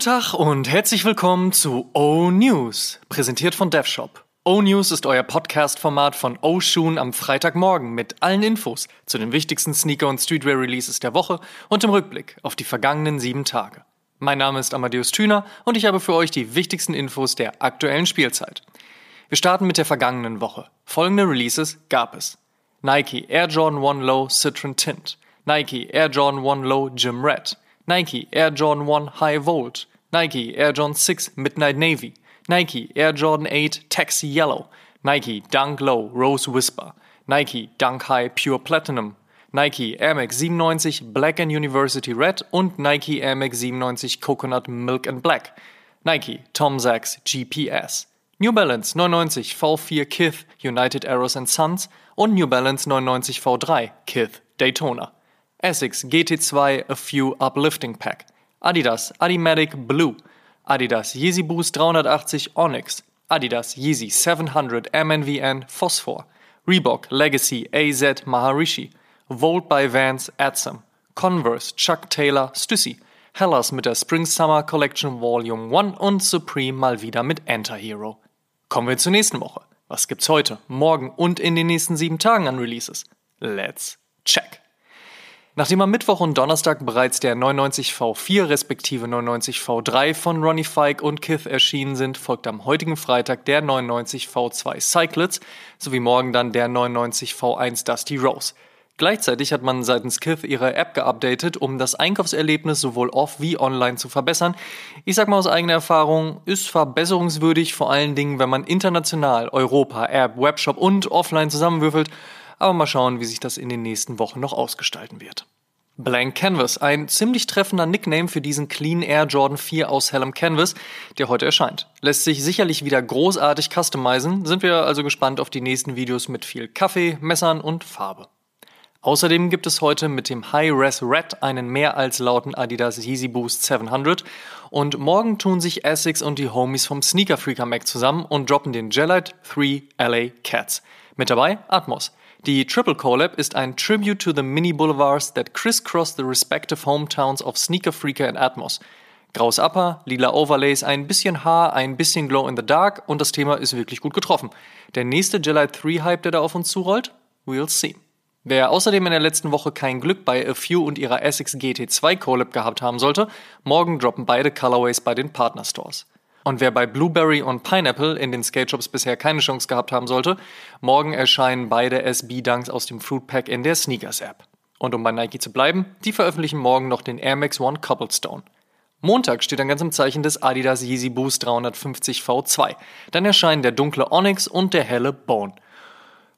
Guten Tag und herzlich willkommen zu O News, präsentiert von DevShop. O News ist euer Podcast-Format von O Shoon am Freitagmorgen mit allen Infos zu den wichtigsten Sneaker- und Streetwear-Releases der Woche und im Rückblick auf die vergangenen sieben Tage. Mein Name ist Amadeus Thüner und ich habe für euch die wichtigsten Infos der aktuellen Spielzeit. Wir starten mit der vergangenen Woche. Folgende Releases gab es. Nike Air Jordan 1 Low Citron Tint, Nike Air Jordan 1 Low Gym Red, Nike Air Jordan 1 High Volt, Nike Air Jordan 6 Midnight Navy, Nike Air Jordan 8 Taxi Yellow, Nike Dunk Low Rose Whisper, Nike Dunk High Pure Platinum, Nike Air Max 97 Black and University Red und Nike Air Max 97 Coconut Milk and Black, Nike Tom Sachs GPS, New Balance 99 V4 Kith United Arrows and Sons und New Balance 99 V3 Kith Daytona. Essex GT2 A Few Uplifting Pack, Adidas Adimatic Blue, Adidas Yeezy Boost 380 Onyx, Adidas Yeezy 700 MNVN Phosphor, Reebok Legacy AZ Maharishi, Volt by Vans Adsam, Converse Chuck Taylor Stussy, Hellas mit der Spring Summer Collection Volume 1 und Supreme mal wieder mit Enter Hero. Kommen wir zur nächsten Woche. Was gibt's heute, morgen und in den nächsten sieben Tagen an Releases? Let's check! Nachdem am Mittwoch und Donnerstag bereits der 99V4 respektive 99V3 von Ronnie Fike und Kith erschienen sind, folgt am heutigen Freitag der 99V2 Cyclets sowie morgen dann der 99V1 Dusty Rose. Gleichzeitig hat man seitens Kith ihre App geupdatet, um das Einkaufserlebnis sowohl off wie online zu verbessern. Ich sag mal aus eigener Erfahrung, ist verbesserungswürdig, vor allen Dingen, wenn man international Europa, App, Webshop und offline zusammenwürfelt aber mal schauen, wie sich das in den nächsten Wochen noch ausgestalten wird. Blank Canvas, ein ziemlich treffender Nickname für diesen Clean Air Jordan 4 aus hellem Canvas, der heute erscheint. Lässt sich sicherlich wieder großartig customizen, sind wir also gespannt auf die nächsten Videos mit viel Kaffee, Messern und Farbe. Außerdem gibt es heute mit dem High-Res Red einen mehr als lauten Adidas Yeezy Boost 700 und morgen tun sich Essex und die Homies vom Sneaker Freaker Mac zusammen und droppen den Gelite 3 LA Cats. Mit dabei Atmos. Die Triple Collab ist ein Tribute to the Mini Boulevards that crisscross the respective hometowns of Sneaker Freaker and Atmos. Graues Upper, lila Overlays, ein bisschen Haar, ein bisschen Glow in the Dark und das Thema ist wirklich gut getroffen. Der nächste Gelite 3 Hype, der da auf uns zurollt? We'll see. Wer außerdem in der letzten Woche kein Glück bei A Few und ihrer Essex GT2 Collab gehabt haben sollte, morgen droppen beide Colorways bei den Partner Stores. Und wer bei Blueberry und Pineapple in den Skate Shops bisher keine Chance gehabt haben sollte, morgen erscheinen beide SB Dunks aus dem Fruit Pack in der Sneakers App. Und um bei Nike zu bleiben, die veröffentlichen morgen noch den Air Max One Cobblestone. Montag steht dann ganz im Zeichen des Adidas Yeezy Boost 350 V2. Dann erscheinen der dunkle Onyx und der helle Bone.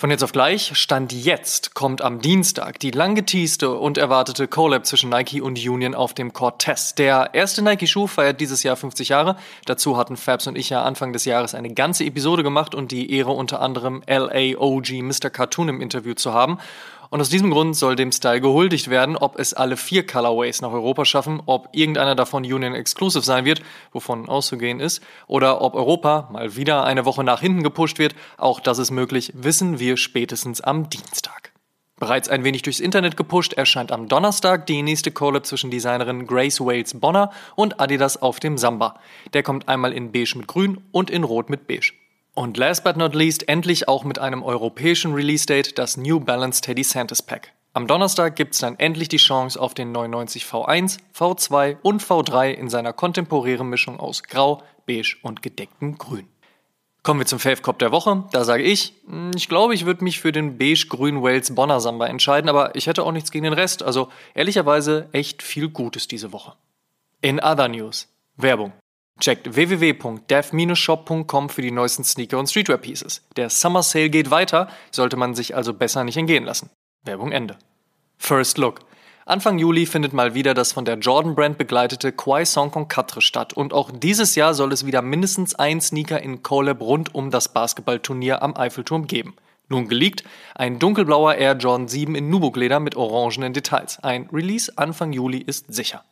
Von jetzt auf gleich, Stand jetzt, kommt am Dienstag die lang geteaste und erwartete Collab zwischen Nike und Union auf dem Cortez. Der erste Nike-Schuh feiert dieses Jahr 50 Jahre. Dazu hatten Fabs und ich ja Anfang des Jahres eine ganze Episode gemacht und die Ehre unter anderem LA OG Mr. Cartoon im Interview zu haben. Und aus diesem Grund soll dem Style gehuldigt werden, ob es alle vier Colorways nach Europa schaffen, ob irgendeiner davon Union Exclusive sein wird, wovon auszugehen ist, oder ob Europa mal wieder eine Woche nach hinten gepusht wird, auch das ist möglich, wissen wir spätestens am Dienstag. Bereits ein wenig durchs Internet gepusht erscheint am Donnerstag die nächste Collab zwischen Designerin Grace Wales Bonner und Adidas auf dem Samba. Der kommt einmal in beige mit grün und in rot mit beige. Und last but not least endlich auch mit einem europäischen Release-Date das New Balance Teddy Santis Pack. Am Donnerstag gibt's dann endlich die Chance auf den 99 V1, V2 und V3 in seiner kontemporären Mischung aus Grau, Beige und gedecktem Grün. Kommen wir zum Fave Cop der Woche. Da sage ich, hm, ich glaube, ich würde mich für den beige-grün Wales Bonner Samba entscheiden, aber ich hätte auch nichts gegen den Rest. Also ehrlicherweise echt viel Gutes diese Woche. In other news. Werbung. Checkt www.dev-shop.com für die neuesten Sneaker und Streetwear Pieces. Der Summer Sale geht weiter, sollte man sich also besser nicht entgehen lassen. Werbung Ende. First Look. Anfang Juli findet mal wieder das von der Jordan Brand begleitete Kwai Song Kong Quatre statt und auch dieses Jahr soll es wieder mindestens ein Sneaker in Collab rund um das Basketballturnier am Eiffelturm geben. Nun geleakt, ein dunkelblauer Air Jordan 7 in Nubuk-Leder mit orangenen Details. Ein Release Anfang Juli ist sicher.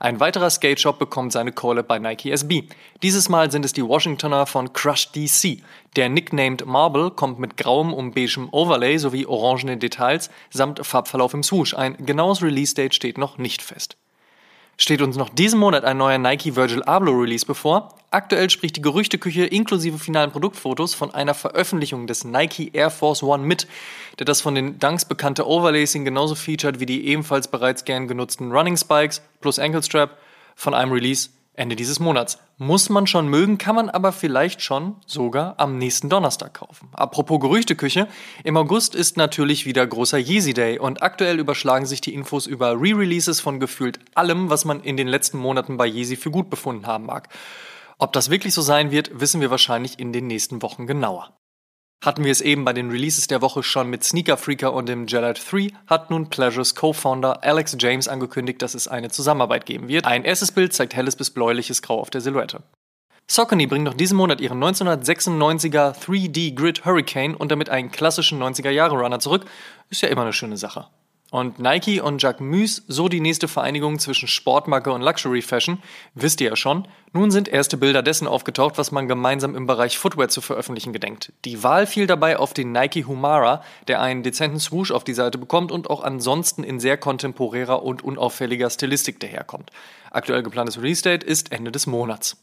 Ein weiterer Skate Shop bekommt seine Call-Up bei Nike SB. Dieses Mal sind es die Washingtoner von Crush DC. Der nicknamed Marble kommt mit grauem und beigem Overlay sowie orangenen Details samt Farbverlauf im Swoosh. Ein genaues Release-Date steht noch nicht fest. Steht uns noch diesen Monat ein neuer Nike Virgil Abloh Release bevor. Aktuell spricht die Gerüchteküche inklusive finalen Produktfotos von einer Veröffentlichung des Nike Air Force One mit, der das von den Dunks bekannte Overlacing genauso featured wie die ebenfalls bereits gern genutzten Running Spikes plus Ankle Strap von einem Release Ende dieses Monats. Muss man schon mögen, kann man aber vielleicht schon sogar am nächsten Donnerstag kaufen. Apropos Gerüchteküche, im August ist natürlich wieder großer Yeezy Day und aktuell überschlagen sich die Infos über Re-Releases von gefühlt allem, was man in den letzten Monaten bei Yeezy für gut befunden haben mag. Ob das wirklich so sein wird, wissen wir wahrscheinlich in den nächsten Wochen genauer. Hatten wir es eben bei den Releases der Woche schon mit Sneaker Freaker und dem Gelad 3, hat nun Pleasures Co-Founder Alex James angekündigt, dass es eine Zusammenarbeit geben wird. Ein erstes Bild zeigt helles bis bläuliches Grau auf der Silhouette. Saucony bringt noch diesen Monat ihren 1996er 3D Grid Hurricane und damit einen klassischen 90er-Jahre-Runner zurück. Ist ja immer eine schöne Sache. Und Nike und Jacques Mus, so die nächste Vereinigung zwischen Sportmarke und Luxury Fashion, wisst ihr ja schon. Nun sind erste Bilder dessen aufgetaucht, was man gemeinsam im Bereich Footwear zu veröffentlichen gedenkt. Die Wahl fiel dabei auf den Nike Humara, der einen dezenten Swoosh auf die Seite bekommt und auch ansonsten in sehr kontemporärer und unauffälliger Stilistik daherkommt. Aktuell geplantes Release-Date ist Ende des Monats.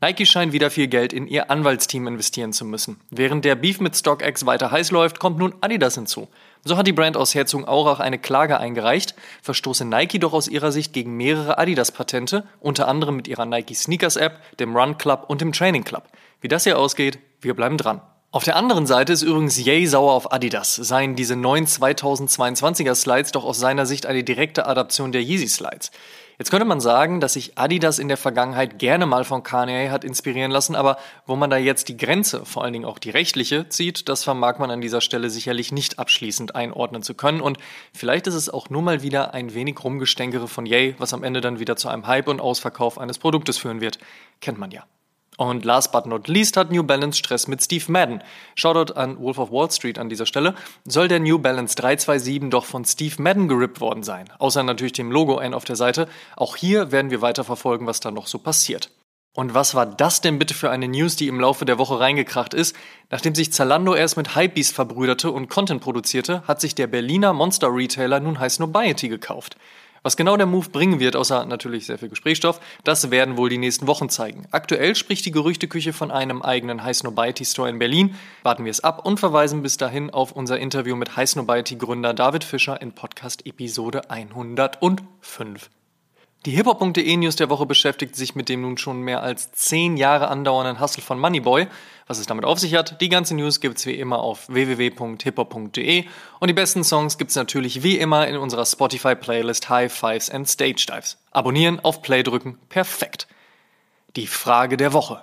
Nike scheint wieder viel Geld in ihr Anwaltsteam investieren zu müssen. Während der Beef mit StockX weiter heiß läuft, kommt nun Adidas hinzu. So hat die Brand aus Herzogenaurach eine Klage eingereicht, verstoße Nike doch aus ihrer Sicht gegen mehrere Adidas-Patente, unter anderem mit ihrer Nike Sneakers App, dem Run Club und dem Training Club. Wie das hier ausgeht, wir bleiben dran. Auf der anderen Seite ist übrigens Yay sauer auf Adidas. Seien diese neuen 2022er Slides doch aus seiner Sicht eine direkte Adaption der Yeezy Slides. Jetzt könnte man sagen, dass sich Adidas in der Vergangenheit gerne mal von Kanye hat inspirieren lassen, aber wo man da jetzt die Grenze, vor allen Dingen auch die rechtliche, zieht, das vermag man an dieser Stelle sicherlich nicht abschließend einordnen zu können. Und vielleicht ist es auch nur mal wieder ein wenig Rumgestänkere von Yay, was am Ende dann wieder zu einem Hype und Ausverkauf eines Produktes führen wird. Kennt man ja. Und last but not least hat New Balance Stress mit Steve Madden. Shoutout an Wolf of Wall Street an dieser Stelle. Soll der New Balance 327 doch von Steve Madden gerippt worden sein? Außer natürlich dem Logo N auf der Seite. Auch hier werden wir weiter verfolgen, was da noch so passiert. Und was war das denn bitte für eine News, die im Laufe der Woche reingekracht ist? Nachdem sich Zalando erst mit Hypebeast verbrüderte und Content produzierte, hat sich der Berliner Monster-Retailer nun High Snobiety gekauft. Was genau der Move bringen wird, außer natürlich sehr viel Gesprächsstoff, das werden wohl die nächsten Wochen zeigen. Aktuell spricht die Gerüchteküche von einem eigenen High Snobiety Store in Berlin. Warten wir es ab und verweisen bis dahin auf unser Interview mit High Snobiety Gründer David Fischer in Podcast Episode 105. Die hiphop.de News der Woche beschäftigt sich mit dem nun schon mehr als zehn Jahre andauernden Hustle von Moneyboy. Was es damit auf sich hat, die ganze News gibt's wie immer auf www.hiphop.de und die besten Songs gibt's natürlich wie immer in unserer Spotify-Playlist High Fives and Stage Dives. Abonnieren, auf Play drücken, perfekt. Die Frage der Woche.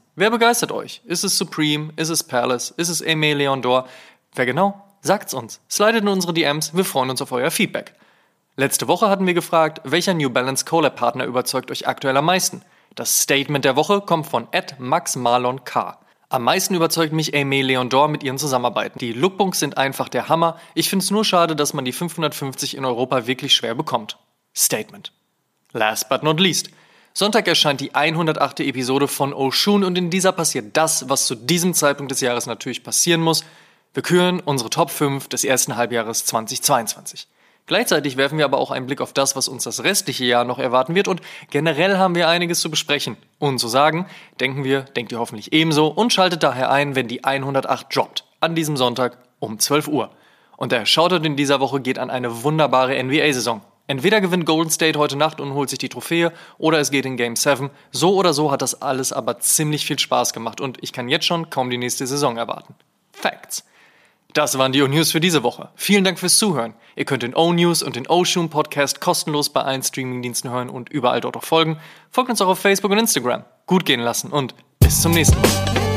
Wer begeistert euch? Ist es Supreme? Ist es Palace? Ist es Aimé Leon d'Or? Wer genau? Sagt's uns. Slidet in unsere DMs. Wir freuen uns auf euer Feedback. Letzte Woche hatten wir gefragt, welcher New Balance Collab-Partner überzeugt euch aktuell am meisten? Das Statement der Woche kommt von Max Marlon K. Am meisten überzeugt mich Aimé Leon d'Or mit ihren Zusammenarbeiten. Die Lookbooks sind einfach der Hammer. Ich find's nur schade, dass man die 550 in Europa wirklich schwer bekommt. Statement. Last but not least. Sonntag erscheint die 108. Episode von Oshun und in dieser passiert das, was zu diesem Zeitpunkt des Jahres natürlich passieren muss. Wir küren unsere Top 5 des ersten Halbjahres 2022. Gleichzeitig werfen wir aber auch einen Blick auf das, was uns das restliche Jahr noch erwarten wird und generell haben wir einiges zu besprechen und zu sagen. Denken wir, denkt ihr hoffentlich ebenso und schaltet daher ein, wenn die 108 droppt. An diesem Sonntag um 12 Uhr. Und der Shoutout in dieser Woche geht an eine wunderbare NBA-Saison. Entweder gewinnt Golden State heute Nacht und holt sich die Trophäe oder es geht in Game 7. So oder so hat das alles aber ziemlich viel Spaß gemacht und ich kann jetzt schon kaum die nächste Saison erwarten. Facts. Das waren die O-News für diese Woche. Vielen Dank fürs Zuhören. Ihr könnt den O-News und den O-Shoom Podcast kostenlos bei allen Streamingdiensten hören und überall dort auch folgen. Folgt uns auch auf Facebook und Instagram. Gut gehen lassen und bis zum nächsten Mal.